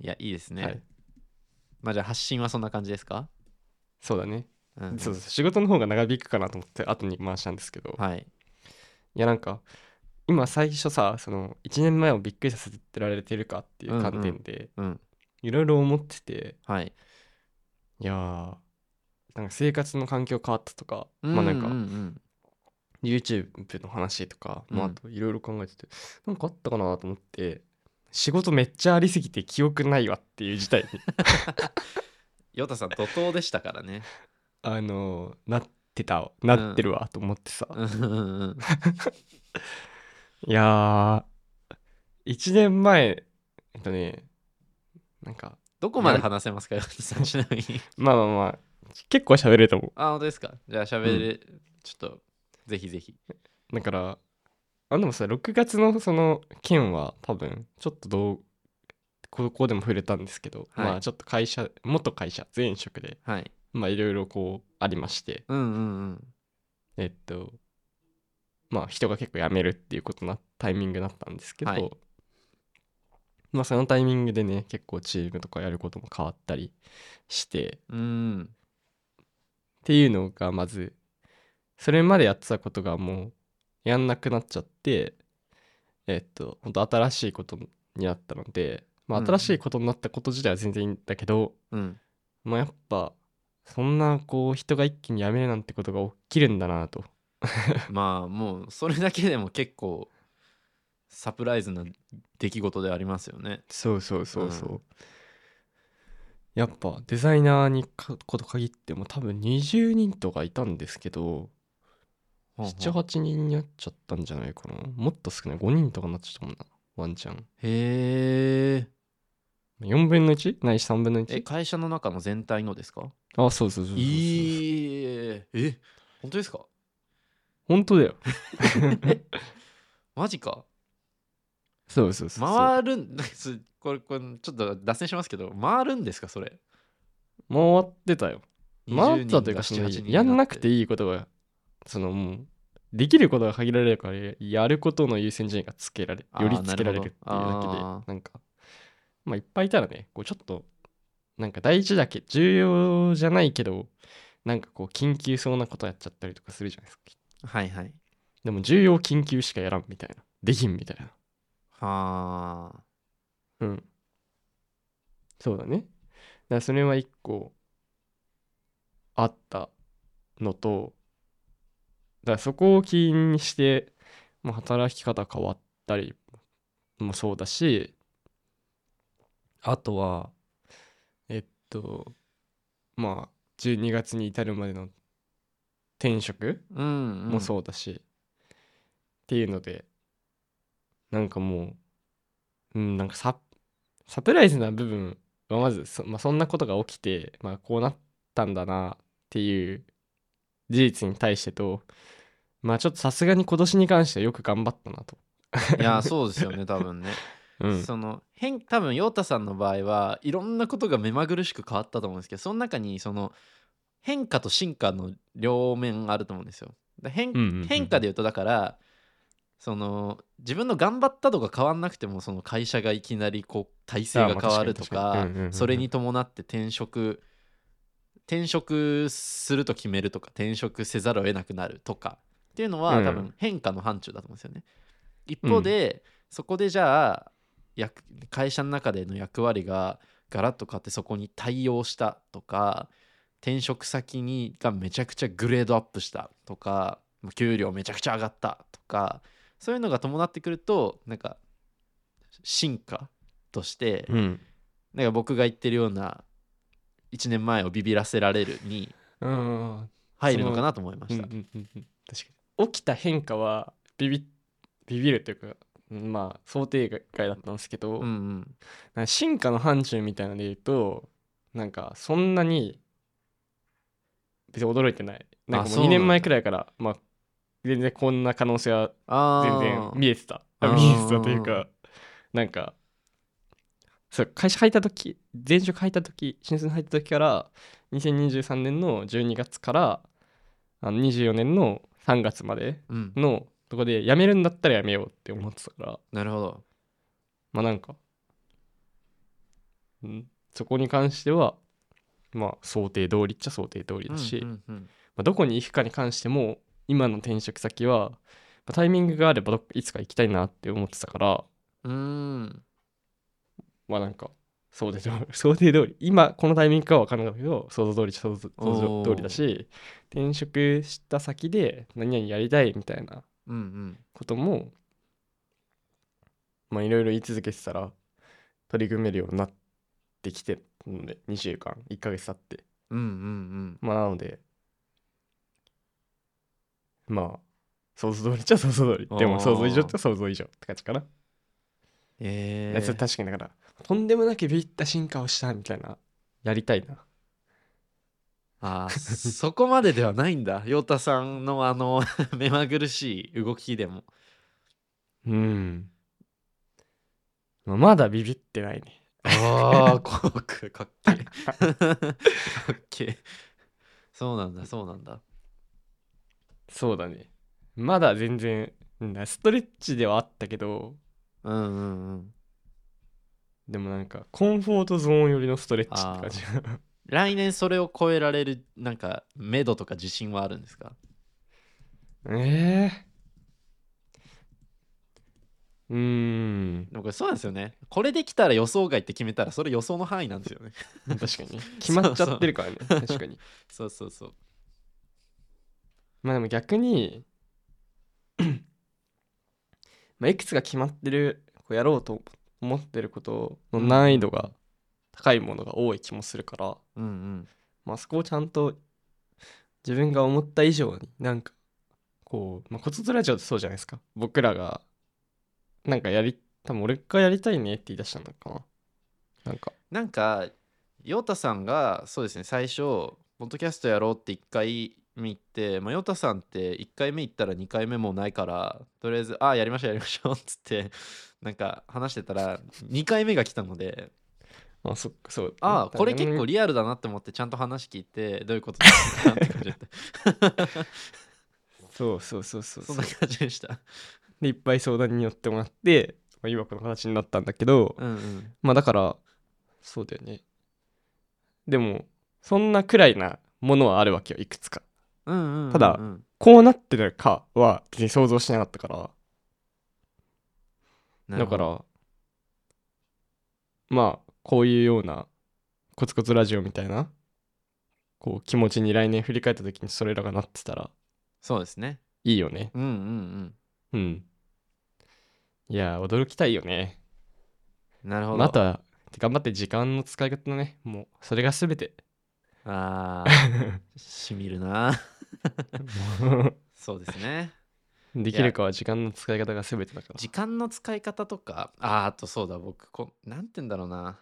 いやいいですね、はい。まあじゃあ発信はそんな感じですか、そうだね。うんうん。そうそう仕事の方が長引くかなと思って後に回したんですけど、はい。いやなんか今最初さその1年前をびっくりさせてられてるかっていう観点でうん。いろいろ思ってて。はい。いやーなんか生活の環境変わったとか、まあなんか YouTube の話とか、まあ、あうん。といろいろ考えててなんかあったかなと思って仕事めっちゃありすぎて記憶ないわっていう事態に。ヨタさん怒涛でしたからね。あのーなってたなってるわと思ってさ、うん。いやー1年前えっとねなんかどこまで話せますかヨタさんちなみに。まあまあまあ結構喋れると思あ本当ですか？じゃあ喋れ、ちょっとぜひぜひ。うだからあでもさ6月のその件は多分ちょっとどうここでも触れたんですけど、はい。まあちょっと会社元会社前職ではい。まあいろいろこうありましてうんうんうん。えっとまあ人が結構辞めるっていうことなタイミングだったんですけど、はい。まあそのタイミングでね結構チームとかやることも変わったりしてうんっていうのがまずそれまでやってたことがもうやんなくなっちゃってえっと本当新しいことになったのでまあうん新しいことになったこと自体は全然いいんだけど、うん。まあやっぱそんなこう人が一気に辞めるなんてことが起きるんだなと。まあもうそれだけでも結構サプライズな出来事でありますよね。そうそうそうそう、うんやっぱデザイナーにかこと限っても多分20人とかいたんですけど78人になっちゃったんじゃないかな。もっと少ない。5人とかになっちゃったもんな。ワンチャンへえ。4分の 1? ない？し3分のえ 1? 会社の中の全体のですか？あそうそうそうそうそう。いい。え本当ですか？本当だよ。マジか。そうそうそうそう。回るんすこれこれちょっと脱線しますけど回るんですかそれ？回ってたよ。回ってたというか20その人が7 8人やんなくていいいことがそのもうできることが限られるからやることの優先順位がつけられよりつけられるっていうだけでなんかまあいっぱいいたらねこうちょっとなんか大事だけ重要じゃないけどなんかこう緊急そうなことやっちゃったりとかするじゃないですかはいはい。でも重要緊急しかやらんみたいな。できんみたいな。はあうん。そうだね。だからそれは一個あったのとだからそこを起因にして、まあ、働き方変わったりもそうだしあとはえっとまあ12月に至るまでの転職うん、うん、もそうだし、っていうのでなんかもううんなんかササプライズな部分はまずそ,、まあ、そんなことが起きて、まあ、こうなったんだなっていう事実に対してとまあちょっとさすがに今年に関してはよく頑張ったなと。いやそうですよね 多分ね、うん、その変多分陽太さんの場合はいろんなことが目まぐるしく変わったと思うんですけどその中にその変化と進化の両面あると思うんですよ。だ変,、変化で言うとだからその自分の頑張ったとか変わんなくてもその会社がいきなりこう体制が変わるとかそれに伴って転職転職すると決めるとか転職せざるを得なくなるとかっていうのはうん。多分変化の範疇だと思うんですよね。一方で、そこでじゃあ役会社の中での役割がガラッと変わってそこに対応したとか転職先にがめちゃくちゃグレードアップしたとか給料めちゃくちゃ上がったとかそういうのが伴ってくるとなんか進化としてうん。なんか僕が言ってるような1年前をビビらせられるにうん。入るのかなと思いました。うんうんうんうん。確かに。起きた変化はビビビビるというかうんまあ想定外だったんですけど、うんうん。なんか進化の範疇みたいなので言うとなんかそんなに別に驚いてない。なんかも2ううなんだ。年前くらいからまあ全然こんな可能性はあ全然ー見えてた。見えてたというかなんかそう会社入った時前職入った時新卒に入った時から2023年の12月からあの24年の3月までうん、のとこで辞めるんだったら辞めようって思ってたから。なるほど。まあなんか、うん、そこに関してはまあ想定通りっちゃ想定通りだし、どこに行くかに関しても今の転職先は、まあタイミングがあればいつか行きたいなって思ってたから。うーん。まあなんか想定通り 想定通り今このタイミングかは分からなかったけど想像通り想像通りだし転職した先で何々やりたいみたいなうんうん。こともまあいろいろ言い続けてたら取り組めるようになってきてるので2週間1ヶ月経って。うんうんうん。まあなのでまあ想像通りっちゃ想像通り。でも想像以上って想像以上って感じかな、えいやそれー、確かにだからとんでもなくビビった進化をしたみたいな。やりたいな。あー そこまでではないんだ。陽太さんのあの 目まぐるしい動きでも。うん、まあ、まだビビってないね。ああ かっけかっけかっけそうなんだそうなんだそうだね。まだ全然うんストレッチではあったけどうんうんうん。でもなんかコンフォートゾーン寄りのストレッチって感じ。来年それを超えられるなんか目処とか自信はあるんですか？ええうーん。でもこれそうなんですよね。これできたら予想外って決めたらそれ予想の範囲なんですよね。確かに。決まっちゃってるからね。確かに。そうそうそうまあでも逆に まあいくつか決まってるこうやろうと思ってることの難易度が高いものが多い気もするから、うんうん。まあそこをちゃんと自分が思った以上になんかこう、まあ、コツツラジオってそうじゃないですか。僕らがなんかやり多分俺がやりたいねって言い出したのかな。なんか。なんか陽太さんがそうですね最初ポッドキャストやろうって一回目行って、まあ、ヨタさんって1回目行ったら2回目もないからとりあえず「ああやりましょうやりましょう」っ つってなんか話してたら2回目が来たのであそっかそう。ああこれ結構リアルだなって思ってちゃんと話聞いてどういうことですかって感じだった。そうそうそうそう。そんな感じでした。でいっぱい相談に乗ってもらって、まあ、今この形になったんだけど、うんうん。まあだからそうだよね。でもそんなくらいなものはあるわけよいくつかうんうんうんうん。ただこうなってるかは別に想像しなかったから。だからまあこういうようなコツコツラジオみたいなこう気持ちに来年振り返った時にそれらがなってたらそうですね。いいよね。うんうんうん。いや驚きたいよね。うんなるほど。まああとは頑張って時間の使い方のね。もうそれが全て。あー。しみるな そうですね。できるかは時間の使い方が全てだから。時間の使い方とかあーあとそうだ僕こなんて言うんだろうな。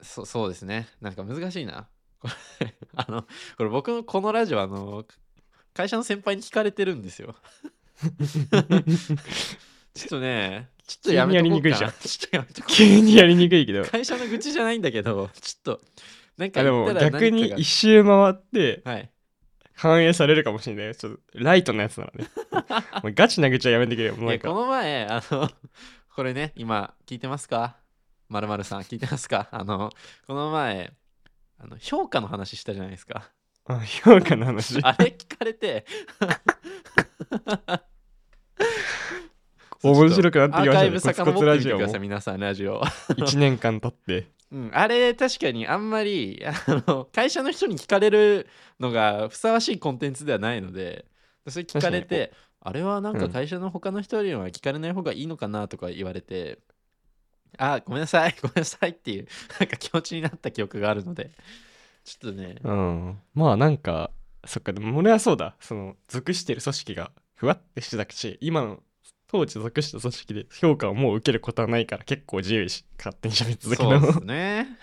そそうですね。なんか難しいな。これ あのこれ僕のこのラジオあの会社の先輩に聞かれてるんですよ。ちょっとねちょっとやめとこうか。な急にやりにくいじゃん。ちょっとやめとこう急にやりにくいけど。会社の愚痴じゃないんだけどちょっっとなんかでも逆に一周回ってはい。反映されるかもしれない。よちょっとライトなやつならね。もうガチな愚痴はやめてくれよ。なんか。の前あの これね今聞いてますか？まるさん聞いてますか？あのこの前あの評価の話したじゃないですか。あ評価の話。あれ聞かれて面白くなってきましたアーカイブ皆さんラジオ、1年間経って。うん、あれ確かにあんまりあの会社の人に聞かれるのがふさわしいコンテンツではないのでそれ聞かれ確てあれはなんかうん。会社の他の人よりは聞かれない方がいいのかなとか言われて、あごめんなさい ごめんなさいっていうなんか気持ちになった記憶があるのでちょっとね。うん。まあなんかそっかでも俺はそうだ。その属してる組織がふわってしてたし今の当時属した組織で評価をもう受けることはないから結構自由にし勝手に喋ってたけそうですどね。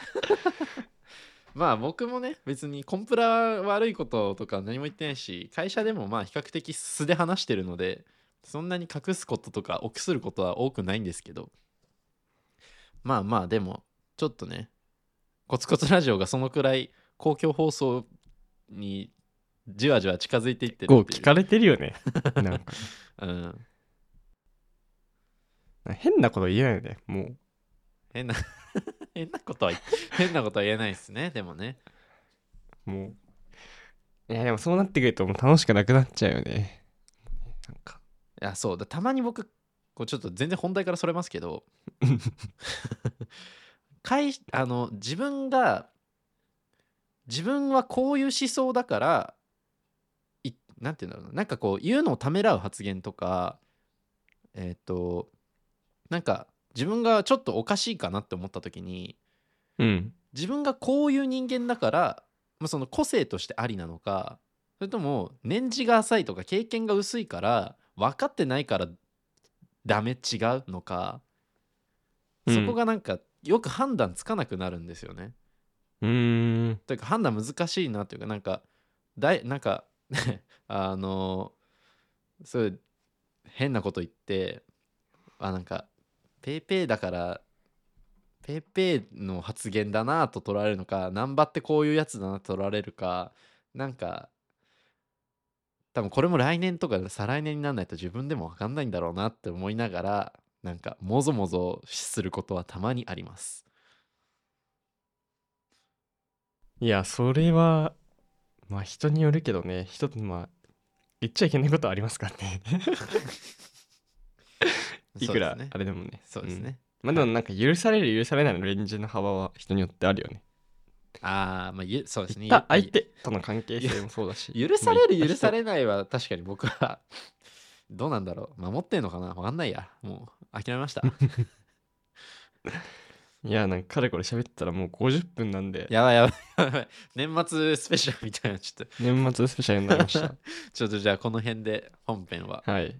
まあ僕もね別にコンプラ悪いこととか何も言ってないし会社でもまあ比較的素で話してるのでそんなに隠すこととか臆することは多くないんですけど。まあまあでもちょっとねコツコツラジオがそのくらい公共放送にじわじわ近づいていってるっていう。聞かれてるよね。なんか。うん、変なこと言えないよねもう。変な 変なことは変なことは言えないですねでもね。もう。いやでもそうなってくるともう楽しくなくなっちゃうよね。なんか。いやそう。だたまに僕こうちょっと全然本題からそれますけど。会あの自分が自分はこういう思想だからいなんて言うんだろうな。なんかこう言うのをためらう発言とかえっ、となんか自分がちょっとおかしいかなって思った時にうん。自分がこういう人間だから、まあ、その個性としてありなのかそれとも年次が浅いとか経験が薄いから分かってないからダメ違うのか、うん。そこがなんかよく判断つかなくなるんですよね。うーん。というか判断難しいなというかなんかだいなんか あのそういう変なこと言ってあなんか PayPay だから PayPay の発言だなと取られるのかナンバってこういうやつだなと取られるかなんか多分これも来年とか再来年にならないと自分でも分かんないんだろうなって思いながらなんかもぞもぞすることはたまにあります。いやそれはまあ人によるけどね人まあ言っちゃいけないことはありますからね いくらあれでもねそうですね。まあでもなんか許される許されないのレンジの幅は人によってあるよねああ、まあ、ゆそうですね。相手との関係性もそうだし 許される、許されれないは確かに僕は どうなんだろう。守ってんのかな？わかんないや。もう諦めました。いやなんかかれこれ喋ったらもう50分なんでやばいやばいやばい。年末スペシャルみたいな。ちょっと、年末スペシャルになりましたちょっとじゃあこの辺で本編ははい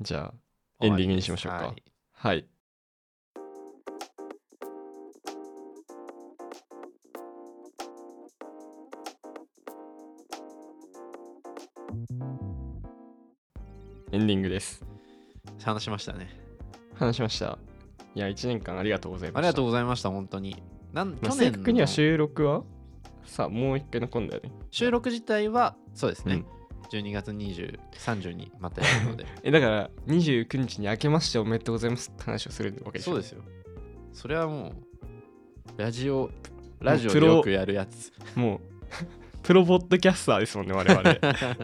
じゃあエンディングにしましょうか。終わりですはい。エンディングです。話しましたね。話しました。いや1年間ありがとうございました。ありがとうございました本当に。なんまあ去年正確にはの収録はさあもう一回残んだよね。収録自体はそうですね、うん12月20、30にまたやるので。えだから29日に明けましておめでとうございますって話をするわけでしょ？そうですよ。それはもうラジオラジオよくやるやつ。もう プロポッドキャスターですもんね我々。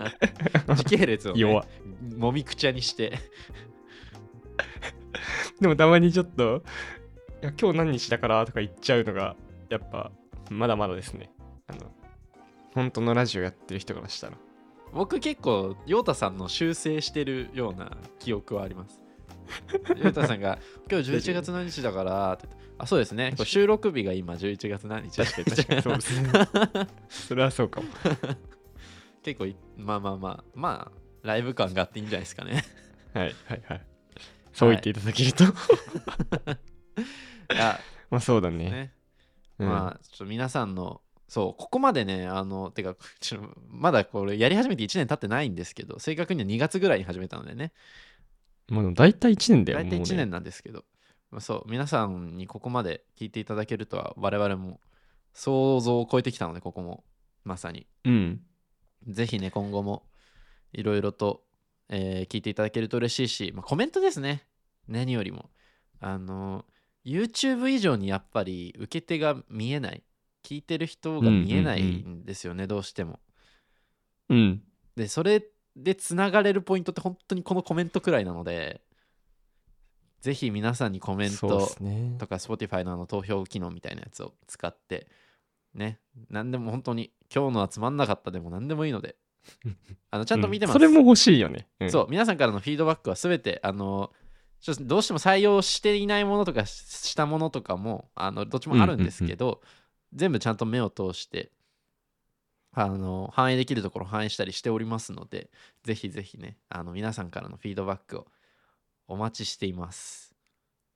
時系列を、ね、弱。もみくちゃにして。でもたまにちょっといや今日何日だからとか言っちゃうのがやっぱまだまだですね。あの本当のラジオやってる人からしたら僕結構陽太さんの修正してるような記憶はあります。陽太さんが「今日11月何日だから」ってあそうですね。収録日が今11月何日確かに確かにそうですねそれはそうかも。結構いまあまあまあまあライブ感があっていいんじゃないですかね。はいはいはい。そう言っていただけると、い。やまあそうだね。ね。うん。まあちょっと皆さんのそうここまでねあのてかちょまだこれやり始めて1年経ってないんですけど正確には2月ぐらいに始めたのでね。もうでも大体1年だよ大体もうね。1年なんですけど、まあ、そう皆さんにここまで聞いていただけるとは我々も想像を超えてきたのでここも。まさに。うん。ぜひね今後もいろいろと、えー聞いていただけると嬉しいし、まあ、コメントですね。何よりも。あの YouTube 以上にやっぱり受け手が見えない聞いてる人が見えないんですよね、どうしても。うん。でそれでつながれるポイントって本当にこのコメントくらいなのでぜひ皆さんにコメントとか Spotify のあの投票機能みたいなやつを使ってね。何でも本当に今日のはつまんなかったでも何でもいいので。あのちゃんと見てます、うん。それも欲しいよね、うん。そう。皆さんからのフィードバックは全てあのちょっとどうしても採用していないものとかししたものとかもあのどっちもあるんですけど、全部ちゃんと目を通してあの反映できるところ反映したりしておりますのでぜひぜひねあの皆さんからのフィードバックをお待ちしています。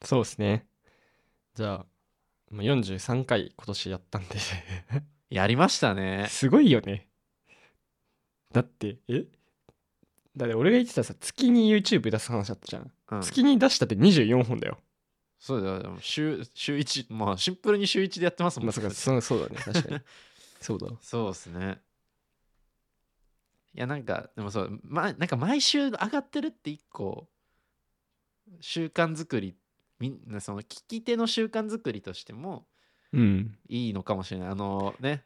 そうですね。じゃあまあ43回今年やったんで。やりましたね。すごいよね。だってえ？だって俺が言ってたさ月に YouTube 出す話だったじゃん、うん。月に出したって24本だよそうだよ。週週1まあシンプルに週1でやってますもんまあそうかそうそうだね。確かに。そうだ。そうですね。いや、なんか、でもそう、ま、なんか毎週上がってるって一個、習慣作り、みんなその聞き手の習慣作りとしてもうん。いいのかもしれない。あのね、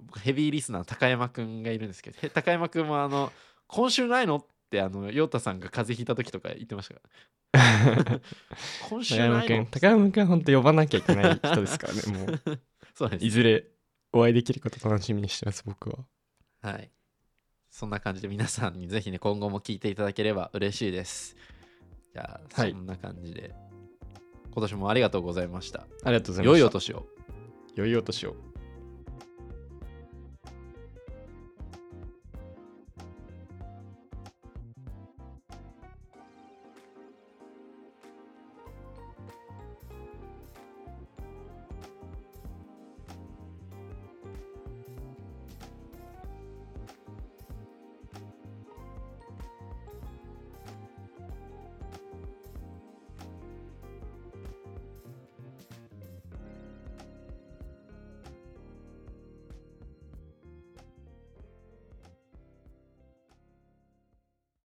僕ヘビーリスナーの高山くんがいるんですけど、へ高山くんもあの、今週ないの？って、あの、陽太さんが風邪ひいた時とか言ってましたから。今週高山君高山君は本当呼ばなきゃいけない人ですからねもう そうですいずれお会いできること楽しみにしてます僕ははい。そんな感じで皆さんにぜひね、今後も聞いていただければ嬉しいです。じゃあ、はいそんな感じで、今年もありがとうございました。ありがとうございました良いお年を。良いお年を